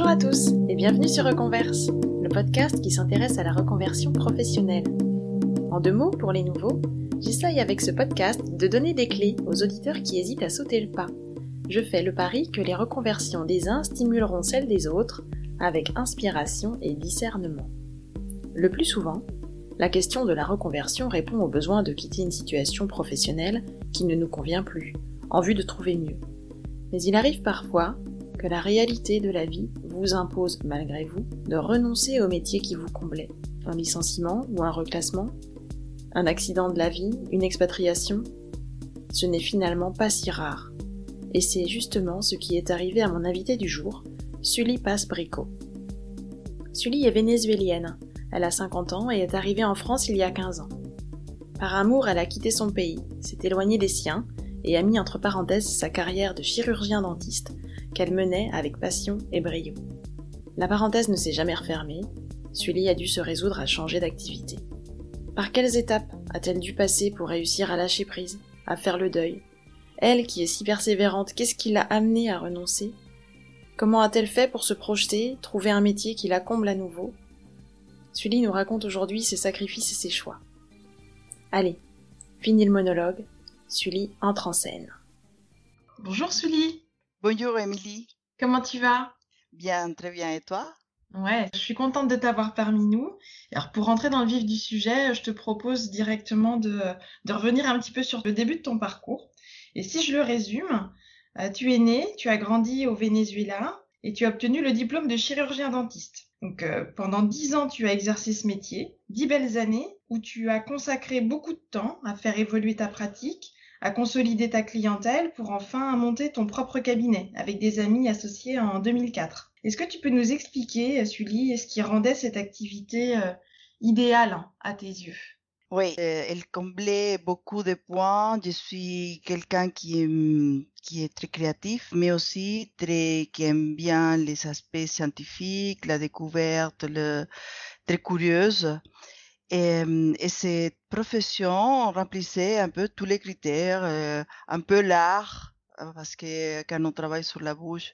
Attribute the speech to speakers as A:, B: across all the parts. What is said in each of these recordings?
A: Bonjour à tous et bienvenue sur Reconverse, le podcast qui s'intéresse à la reconversion professionnelle. En deux mots, pour les nouveaux, j'essaye avec ce podcast de donner des clés aux auditeurs qui hésitent à sauter le pas. Je fais le pari que les reconversions des uns stimuleront celles des autres avec inspiration et discernement. Le plus souvent, la question de la reconversion répond au besoin de quitter une situation professionnelle qui ne nous convient plus, en vue de trouver mieux. Mais il arrive parfois que la réalité de la vie vous impose, malgré vous, de renoncer au métier qui vous comblait. Un licenciement ou un reclassement Un accident de la vie Une expatriation Ce n'est finalement pas si rare. Et c'est justement ce qui est arrivé à mon invité du jour, Sully Pass-Brico. Sully est vénézuélienne, elle a 50 ans et est arrivée en France il y a 15 ans. Par amour, elle a quitté son pays, s'est éloignée des siens et a mis entre parenthèses sa carrière de chirurgien dentiste qu'elle menait avec passion et brio. La parenthèse ne s'est jamais refermée, Sully a dû se résoudre à changer d'activité. Par quelles étapes a-t-elle dû passer pour réussir à lâcher prise, à faire le deuil? Elle qui est si persévérante, qu'est-ce qui l'a amenée à renoncer? Comment a-t-elle fait pour se projeter, trouver un métier qui la comble à nouveau? Sully nous raconte aujourd'hui ses sacrifices et ses choix. Allez, fini le monologue, Sully entre en scène. Bonjour Sully.
B: Bonjour Émilie.
A: Comment tu vas?
B: Bien, très bien. Et toi?
A: Ouais, je suis contente de t'avoir parmi nous. Alors pour rentrer dans le vif du sujet, je te propose directement de, de revenir un petit peu sur le début de ton parcours. Et si je le résume, euh, tu es né, tu as grandi au Venezuela et tu as obtenu le diplôme de chirurgien dentiste. Donc euh, pendant dix ans, tu as exercé ce métier, dix belles années où tu as consacré beaucoup de temps à faire évoluer ta pratique, à consolider ta clientèle pour enfin monter ton propre cabinet avec des amis associés en 2004. Est-ce que tu peux nous expliquer, Sully, ce qui rendait cette activité euh, idéale à tes yeux?
B: Oui, euh, elle comblait beaucoup de points. Je suis quelqu'un qui est, qui est très créatif, mais aussi très, qui aime bien les aspects scientifiques, la découverte, très curieuse. Et, et, cette profession remplissait un peu tous les critères, un peu l'art, parce que quand on travaille sur la bouche,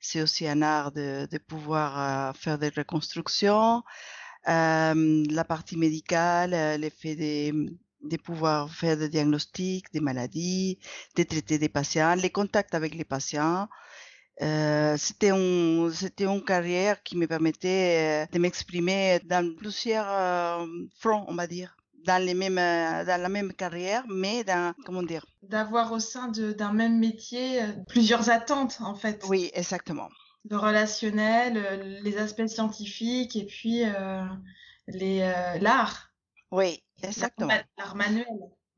B: c'est aussi un art de, pouvoir faire des reconstructions. La partie médicale, le fait de, de pouvoir faire des diagnostics des maladies, de traiter des patients, les contacts avec les patients. Euh, c'était un, c'était une carrière qui me permettait de m'exprimer dans plusieurs euh, fronts, on va dire, dans les mêmes, dans la même carrière, mais dans, comment dire,
A: D'avoir au sein de- d'un même métier euh, plusieurs attentes, en fait.
B: oui, exactement.
A: Le relationnel, euh, les aspects scientifiques et puis euh, les, euh, l'art.
B: Oui, exactement.
A: L'art manuel.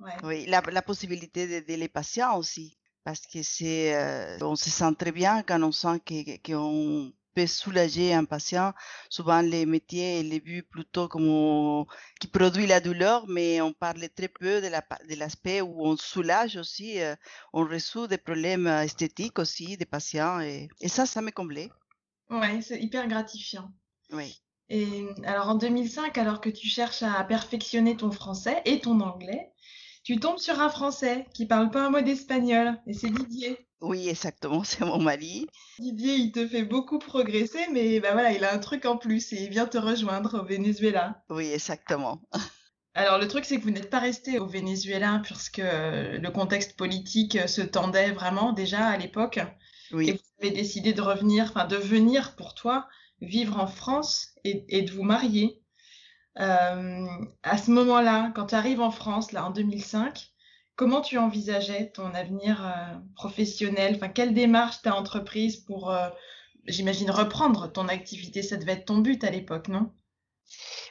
A: Ouais.
B: Oui, la, la possibilité d'aider les patients aussi, parce que c'est, euh, on se sent très bien quand on sent que- qu'on peut soulager un patient. Souvent, les métiers, il est vu plutôt comme qui produit la douleur, mais on parle très peu de la, pa- de l'aspect où on soulage aussi, euh, on résout des problèmes euh, esthétiques aussi des patients, et, et ça, ça me comblait.
A: Ouais, c'est hyper gratifiant.
B: Oui.
A: Et alors en 2005, alors que tu cherches à perfectionner ton français et ton anglais, tu tombes sur un Français qui parle pas un mot d'espagnol, et c'est Didier.
B: Oui, exactement, c'est mon mari.
A: Didier, il te fait beaucoup progresser, mais bah voilà, il a un truc en plus et il vient te rejoindre au Venezuela.
B: Oui, exactement.
A: Alors le truc, c'est que vous n'êtes pas resté au Venezuela puisque euh, le contexte politique euh, se tendait vraiment déjà à l'époque et
B: Oui.
A: vous avez décidé de revenir, enfin de venir pour toi vivre en France et, et de vous marier. Euh, à ce moment-là, quand tu arrives en France, là en 2005, comment tu envisageais ton avenir euh, professionnel? Quelle démarche t'as entreprise pour, euh, j'imagine, reprendre ton activité? Ça devait être ton but à l'époque, non?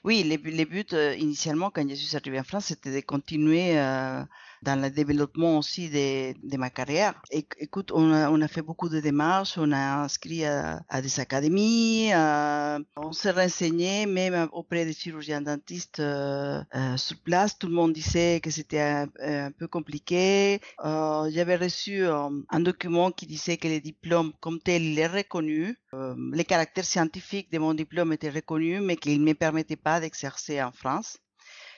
B: Oui, les, les buts euh, initialement quand je suis arrivée en France, c'était de continuer euh, dans le développement aussi de, ma carrière. Écoute, on a, fait beaucoup de démarches, on a inscrit à, des académies, euh, on s'est renseigné même auprès des chirurgiens dentistes sur place. Tout le monde disait que c'était un, peu compliqué. J'avais reçu un document qui disait que le diplôme comme tel, il est reconnu. Les caractères scientifiques de mon diplôme étaient reconnus, mais qu'il ne me permettait pas d'exercer en France.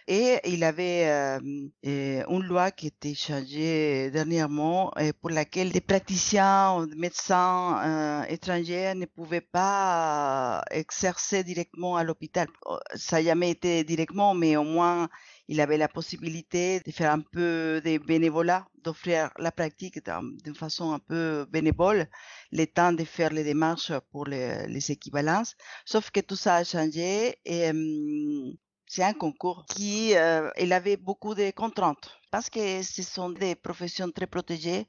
B: Et il avait euh, euh, une loi qui était changée dernièrement euh, pour laquelle des praticiens, des médecins étrangers ne pouvaient pas exercer directement à l'hôpital. Ça n'a jamais été directement, mais au moins il avait la possibilité de faire un peu de bénévolat, d'offrir la pratique d'une façon un peu bénévole, le temps de faire les démarches pour les, équivalences. Sauf que tout ça a changé et c'est un concours qui euh, il avait beaucoup de contraintes parce que ce sont des professions très protégées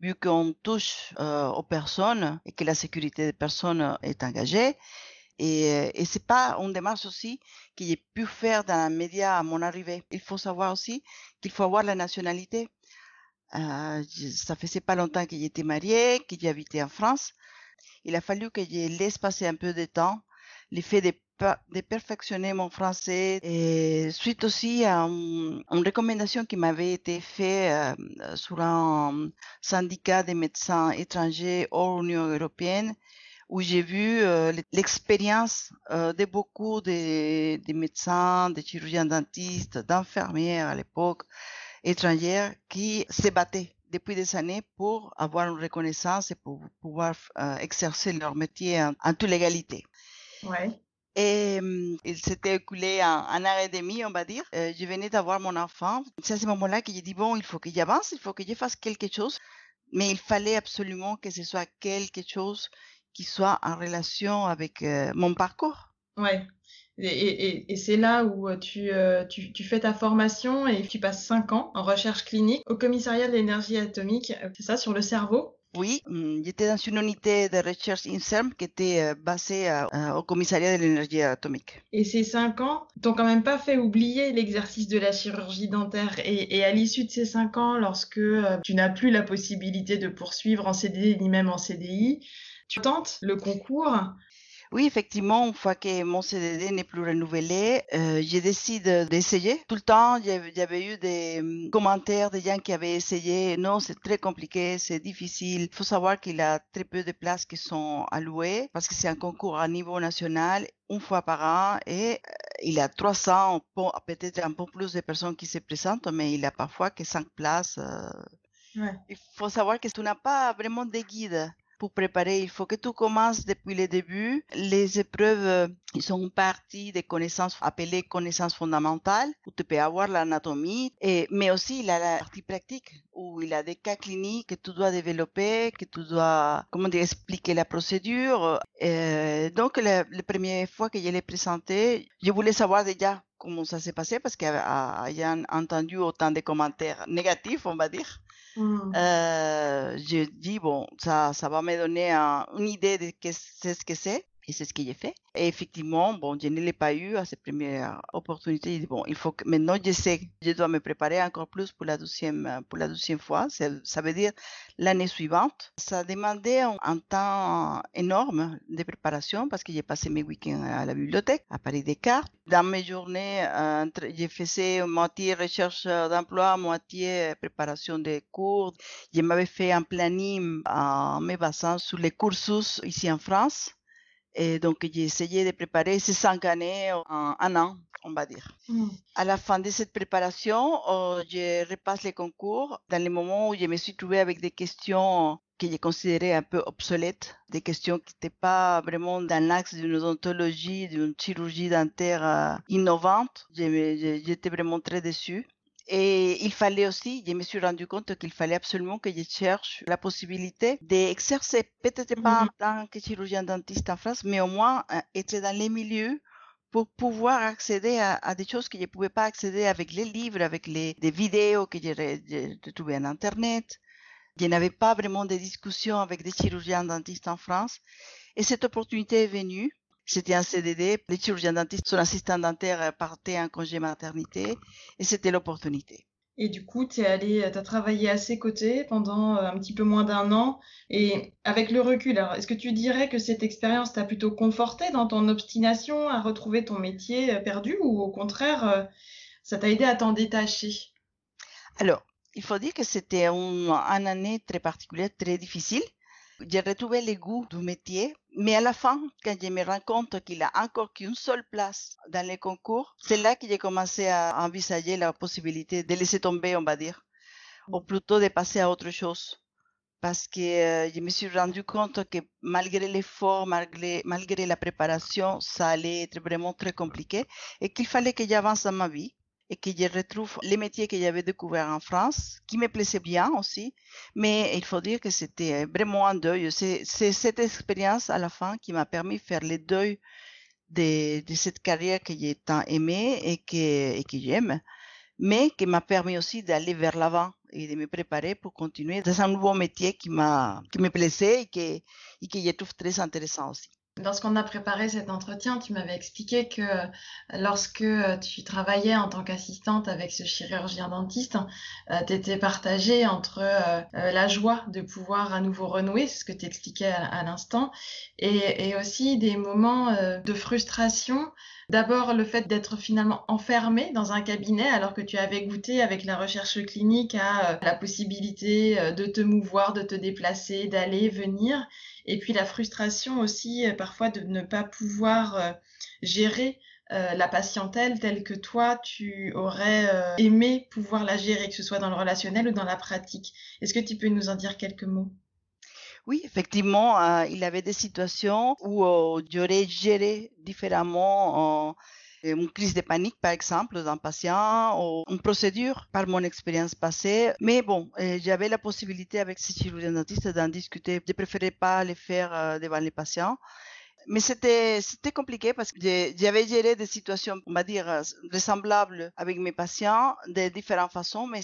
B: vu qu'on touche euh, aux personnes et que la sécurité des personnes est engagée et, euh, et c'est pas une démarche aussi que j'ai pu faire dans les médias à mon arrivée. Il faut savoir aussi qu'il faut avoir la nationalité. Euh, ça faisait pas longtemps que j'étais mariée, que j'habitais en France. Il a fallu que je laisse passer un peu de temps, le fait de, de perfectionner mon français et suite aussi à une, recommandation qui m'avait été faite euh, sur un syndicat des médecins étrangers hors Union européenne où j'ai vu euh, l'expérience euh, de beaucoup de, médecins, de chirurgiens dentistes, d'infirmières à l'époque étrangères qui se battaient depuis des années pour avoir une reconnaissance et pour pouvoir euh, exercer leur métier en, toute légalité.
A: Ouais.
B: Et il s'était écoulé un, un, an et demi, on va dire. je venais d'avoir mon enfant. C'est à ce moment-là que j'ai dit, bon, il faut que j'avance, il faut que je fasse quelque chose. Mais il fallait absolument que ce soit quelque chose qui soit en relation avec euh, mon parcours.
A: Ouais. Et, et, et c'est là où euh, tu, euh, tu, tu, fais ta formation et tu passes cinq ans en recherche clinique au commissariat de l'énergie atomique, c'est ça, sur le cerveau?
B: Oui, mm, j'étais dans une unité de recherche INSERM qui était basée au commissariat de l'énergie atomique.
A: Et ces cinq ans t'ont quand même pas fait oublier l'exercice de la chirurgie dentaire. Et, et à l'issue de ces cinq ans, lorsque tu n'as plus la possibilité de poursuivre en CDD ni même en CDI, tu tentes le concours?
B: Oui, effectivement, une fois que mon CDD n'est plus renouvelé, euh, j'ai décidé d'essayer. Tout le temps, il y avait eu des hum, commentaires de gens qui avaient essayé. Non, c'est très compliqué, c'est difficile. Il faut savoir qu'il y a très peu de places qui sont allouées parce que c'est un concours à niveau national une fois par an et euh, il y a 300, peut-être un peu plus de personnes qui se présentent, mais il y a parfois que 5 places. Euh. Il faut savoir que tu n'as pas vraiment de guide pour préparer, il faut que tu commences depuis le début. Les épreuves, euh, ils sont une partie des connaissances appelées connaissances fondamentales, où tu peux avoir l'anatomie, mais aussi la partie pratique, où il a des cas cliniques que tu dois développer, que tu dois, comment dire, expliquer la procédure. Euh, donc, la, la, première fois que je l'ai présenté, je voulais savoir déjà comment ça s'est passé parce qu'il y a entendu autant de commentaires négatifs, on va dire. Mm. Euh, je dis, bon, ça, ça va me donner une idée de ce que c'est. Et c'est ce que j'ai fait. Et effectivement, bon, je ne l'ai pas eu à cette première opportunité. Bon, il faut que maintenant je sais je dois me préparer encore plus pour la deuxième, pour la deuxième fois. Ça veut dire l'année suivante. Ça demandait un, un, temps énorme de préparation parce que j'ai passé mes week-ends à la bibliothèque, à Paris Descartes. Dans mes journées, euh, je faisais moitié recherche d'emploi, moitié préparation des cours. Je m'avais fait un planning en me basant sur les cursus ici en France. Et donc, j'ai essayé de préparer ces cinq années en un an, on va dire. Mm. À la fin de cette préparation, euh, je repasse les concours dans le moment où je me suis trouvée avec des questions que j'ai considérées un peu obsolètes, des questions qui n'étaient pas vraiment dans l'axe d'une odontologie, d'une chirurgie dentaire euh, innovante. J'étais vraiment très déçue. Et il fallait aussi, je me suis rendu compte qu'il fallait absolument que je cherche la possibilité d'exercer, peut-être pas en tant que chirurgien dentiste en France, mais au moins euh, être dans les milieux pour pouvoir accéder à, des choses que je ne pouvais pas accéder avec les livres, avec les des vidéos que j'ai trouvées en Internet. Je n'avais pas vraiment de discussions avec des chirurgiens dentistes en France. Et cette opportunité est venue. C'était un CDD. Les chirurgiens dentistes, son assistant dentaire euh, partait en congé maternité et c'était l'opportunité.
A: Et du coup, tu es allé, tu as travaillé à ses côtés pendant euh, un petit peu moins d'un an. Et avec le recul, est-ce que tu dirais que cette expérience t'a plutôt conforté dans ton obstination à retrouver ton métier euh, perdu ou au contraire, ça t'a aidé à t'en détacher?
B: Alors, il faut dire que c'était une année très particulière, très difficile j'ai retrouvé le goût du métier. Mais à la fin, quand je me rends compte qu'il a encore qu'une seule place dans les concours, c'est là que j'ai commencé à envisager la possibilité de laisser tomber, on va dire, ou plutôt de passer à autre chose. Parce que euh, je me suis rendu compte que malgré l'effort, malgré, malgré la préparation, ça allait être vraiment très compliqué et qu'il fallait que j'avance dans ma vie et que je retrouve les métiers que j'avais découverts en France, qui me plaisaient bien aussi. Mais il faut dire que c'était vraiment un deuil. C'est cette expérience à la fin qui m'a permis de faire le deuil de, cette carrière que j'ai tant aimée et que, et que j'aime, mais qui m'a permis aussi d'aller vers l'avant et de me préparer pour continuer dans un nouveau métier qui qui me plaisait et que, et que je trouve très intéressant aussi.
A: Lorsqu'on a préparé cet entretien, tu m'avais expliqué que lorsque euh, tu travaillais en tant qu'assistante avec ce chirurgien dentiste, euh, tu étais partagée entre euh, la joie de pouvoir à nouveau renouer, ce que tu expliquais à, l'instant, et, aussi des moments de frustration. D'abord, le fait d'être finalement enfermé dans un cabinet alors que tu avais goûté avec la recherche clinique à la possibilité de te mouvoir, de te déplacer, d'aller, venir et puis la frustration aussi euh, parfois de ne pas pouvoir euh, gérer euh, la patientèle telle que toi, tu aurais aimé pouvoir la gérer, que ce soit dans le relationnel ou dans la pratique. Est-ce que tu peux nous en dire quelques mots?
B: Oui, effectivement, il y avait des situations où j'aurais géré différemment une crise de panique, par exemple, d'un patient ou une procédure par mon expérience passée. Mais bon, euh, j'avais la possibilité avec ces chirurgiens dentistes d'en discuter. Je préférais pas les faire euh, devant les patients. Mais c'était, c'était compliqué parce que j'avais géré des situations, on va dire, ressemblables avec mes patients de différentes façons, mais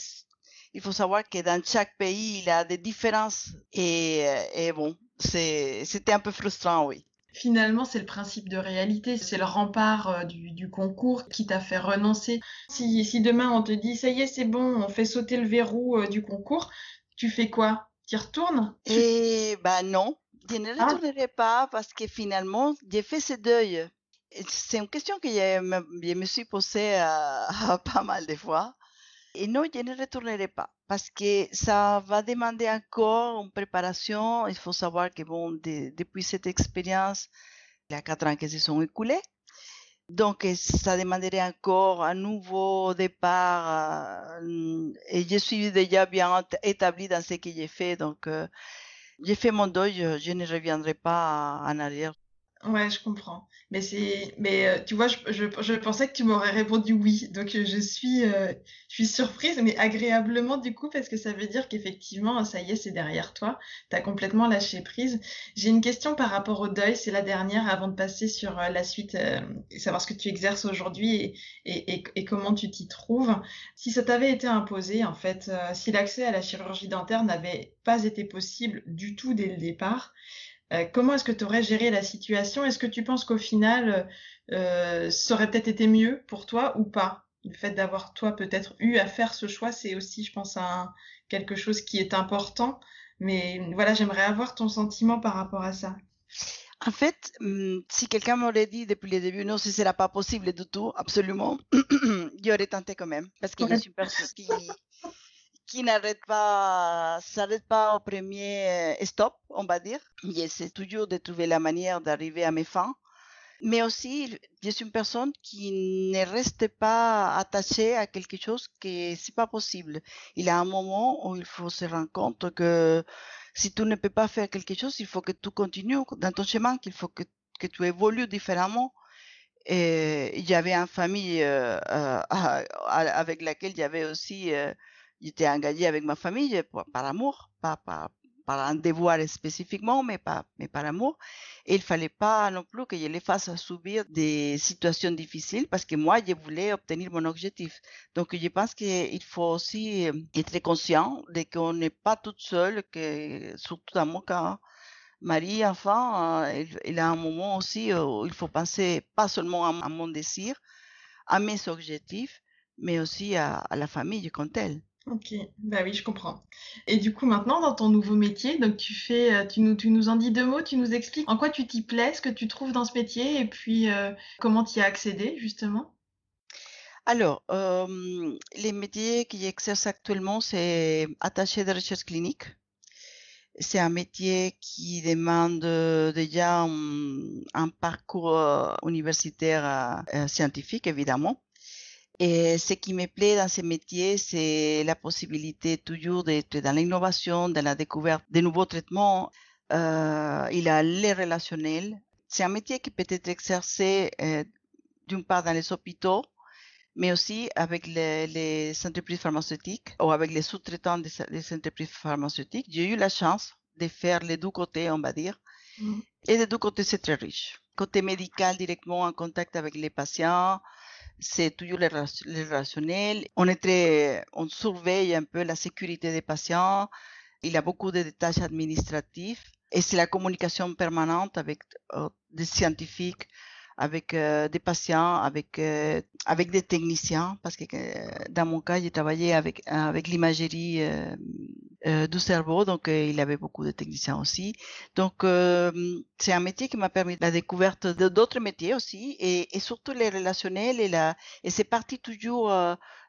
B: il faut savoir que dans chaque pays, il y a des différences. Et, euh, et bon, c'était un peu frustrant, oui.
A: Finalement, c'est le principe de réalité, c'est le rempart euh, du, concours qui t'a fait renoncer. Si, si, demain on te dit ça y est, c'est bon, on fait sauter le verrou euh, du concours, tu fais quoi? Tu retournes?
B: Eh ben non, je ne ah. retournerai pas parce que finalement, j'ai fait ce deuil. C'est une question que je me, suis posée pas mal de fois. Et non, je ne retournerai pas parce que ça va demander encore une préparation. Il faut savoir que bon, depuis cette expérience, il y a quatre ans qui se sont écoulés. Donc, ça demanderait encore un nouveau départ. Euh, et je suis déjà bien établi dans ce que j'ai fait. Donc, euh, j'ai fait mon deuil. Je ne reviendrai pas en arrière.
A: Ouais, je comprends. Mais c'est, mais euh, tu vois, je, je, je, pensais que tu m'aurais répondu oui. Donc euh, je suis, euh, je suis surprise, mais agréablement du coup, parce que ça veut dire qu'effectivement, ça y est, c'est derrière toi. Tu as complètement lâché prise. J'ai une question par rapport au deuil. C'est la dernière avant de passer sur la suite, savoir ce que tu exerces aujourd'hui et, et, et, et, comment tu t'y trouves. Si ça t'avait été imposé, en fait, si l'accès à la chirurgie dentaire n'avait pas été possible du tout dès le départ, comment est-ce que tu aurais géré la situation? Est-ce que tu penses qu'au final, euh, ça aurait peut-être été mieux pour toi ou pas? Le fait d'avoir toi peut-être eu à faire ce choix, c'est aussi, je pense, un, quelque chose qui est important. Mais voilà, j'aimerais avoir ton sentiment par rapport à ça.
B: En fait, hum, si quelqu'un m'aurait dit depuis le début, non, ce ne sera pas possible du tout, absolument, j'aurais tenté quand même. Parce que je suis une personne qui, qui n'arrête pas, s'arrête pas au premier euh, stop, on va dire. J'essaie toujours de trouver la manière d'arriver à mes fins. Mais aussi, je suis une personne qui ne reste pas attachée à quelque chose que c'est pas possible. Il y a un moment où il faut se rendre compte que si tu ne peux pas faire quelque chose, il faut que tu continues dans ton chemin, qu'il faut que, tu évolues différemment. Et j'avais une famille euh, euh, avec laquelle j'avais aussi j'étais engagée avec ma famille par amour, pas par, un devoir spécifiquement, mais, pas, mais par amour. Et il fallait pas non plus que je les fasse subir des situations difficiles parce que moi, je voulais obtenir mon objectif. Donc, je pense qu'il faut aussi euh, être conscient de qu'on n'est pas toute seule, que surtout dans mon cas, Marie, enfant, euh, il, a un moment aussi où il faut penser pas seulement à, mon désir, à mes objectifs, mais aussi à, à la famille comme telle.
A: Ok, bah oui, je comprends. Et du coup, maintenant, dans ton nouveau métier, donc euh, tu nous, en dis deux mots, tu nous expliques en quoi tu t'y plais, ce que tu trouves dans ce métier, et puis euh, comment tu y as accédé, justement.
B: Alors, euh, les métiers que j'exerce actuellement, c'est attaché de recherche clinique. c'est un métier qui demande déjà un, parcours universitaire scientifique, évidemment. Et ce qui me plaît dans ce métier, c'est la possibilité toujours d'être dans l'innovation, dans la découverte de nouveaux traitements. Euh, il a les relationnels. C'est un métier qui peut être exercé euh, d'une part dans les hôpitaux, mais aussi avec les, les entreprises pharmaceutiques ou avec les sous-traitants des, des, entreprises pharmaceutiques. J'ai eu la chance de faire les deux côtés, on va dire. Mm. Et des deux côtés, c'est très riche. Côté médical, directement en contact avec les patients, c'est toujours le, relationnel. On est très, on surveille un peu la sécurité des patients. Il y a beaucoup de tâches administratives et c'est la communication permanente avec euh, des scientifiques, avec euh, des patients, avec euh, avec des techniciens, parce que euh, dans mon cas, j'ai travaillé avec avec l'imagerie du cerveau, donc il y avait beaucoup de techniciens aussi. Donc c'est un métier qui m'a permis la découverte d'autres métiers aussi, et, surtout les relationnels et et c'est parti toujours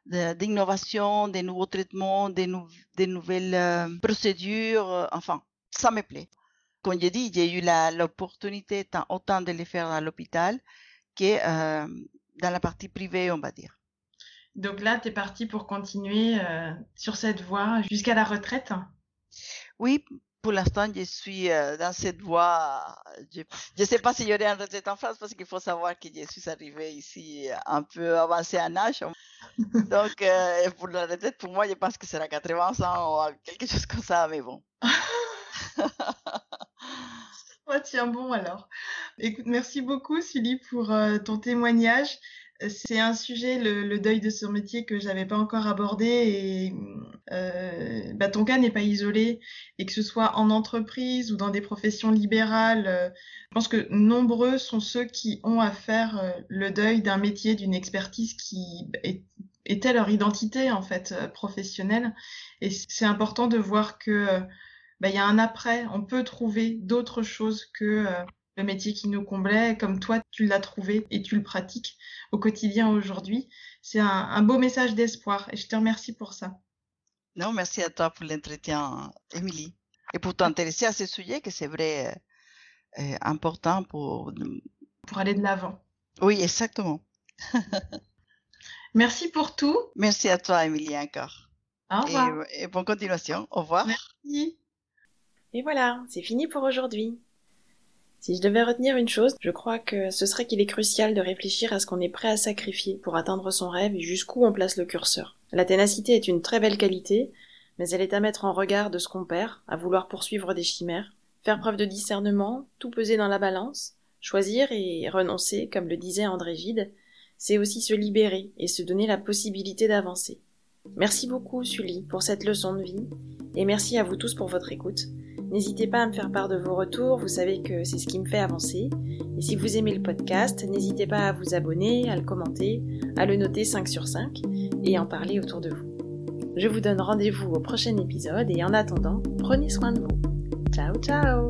B: d'innovation, des nouveaux traitements, des, des nouvelles procédures, enfin, ça me plaît comme j'ai dit, j'ai eu l'opportunité autant de les faire à l'hôpital que euh, dans la partie privée, on va dire.
A: Donc là, tu es parti pour continuer euh, sur cette voie jusqu'à la retraite?
B: Oui, pour l'instant, je suis euh, dans cette voie. Je ne sais pas si j'aurai une retraite en France parce qu'il faut savoir que je suis arrivée ici un peu avancée en âge. Donc, pour la retraite, pour moi, je pense que c'est à 80 ans ou quelque chose comme ça, mais bon.
A: tiens bon alors. Écoute, merci beaucoup Sully pour euh, ton témoignage. C'est un sujet, le, deuil de son métier, que j'avais pas encore abordé et euh, bah, ton cas n'est pas isolé et que ce soit en entreprise ou dans des professions libérales, euh, je pense que nombreux sont ceux qui ont à faire le deuil d'un métier, d'une expertise qui était leur identité en fait professionnelle. Et c'est important de voir que bah, il y a un après. On peut trouver d'autres choses que euh, le métier qui nous comblait, comme toi, tu l'as trouvé et tu le pratiques au quotidien aujourd'hui. C'est un, beau message d'espoir et je te remercie pour ça.
B: Non, merci à toi pour l'entretien, Émilie, et pour t'intéresser à ce sujet que c'est vrai euh, euh, important pour...
A: Pour aller de l'avant.
B: Oui, exactement.
A: merci pour tout.
B: Merci à toi, Émilie, encore.
A: Au revoir.
B: Et, et bonne continuation. Au revoir.
A: Merci.
C: Et voilà, c'est fini pour aujourd'hui. Si je devais retenir une chose, je crois que ce serait qu'il est crucial de réfléchir à ce qu'on est prêt à sacrifier pour atteindre son rêve et jusqu'où on place le curseur. La ténacité est une très belle qualité, mais elle est à mettre en regard de ce qu'on perd, à vouloir poursuivre des chimères, faire preuve de discernement, tout peser dans la balance, choisir et renoncer, comme le disait André Gide, c'est aussi se libérer et se donner la possibilité d'avancer. Merci beaucoup, Sully, pour cette leçon de vie, et merci à vous tous pour votre écoute. N'hésitez pas à me faire part de vos retours, vous savez que c'est ce qui me fait avancer. Et si vous aimez le podcast, n'hésitez pas à vous abonner, à le commenter, à le noter 5 sur 5 et en parler autour de vous. Je vous donne rendez-vous au prochain épisode et en attendant, prenez soin de vous. Ciao ciao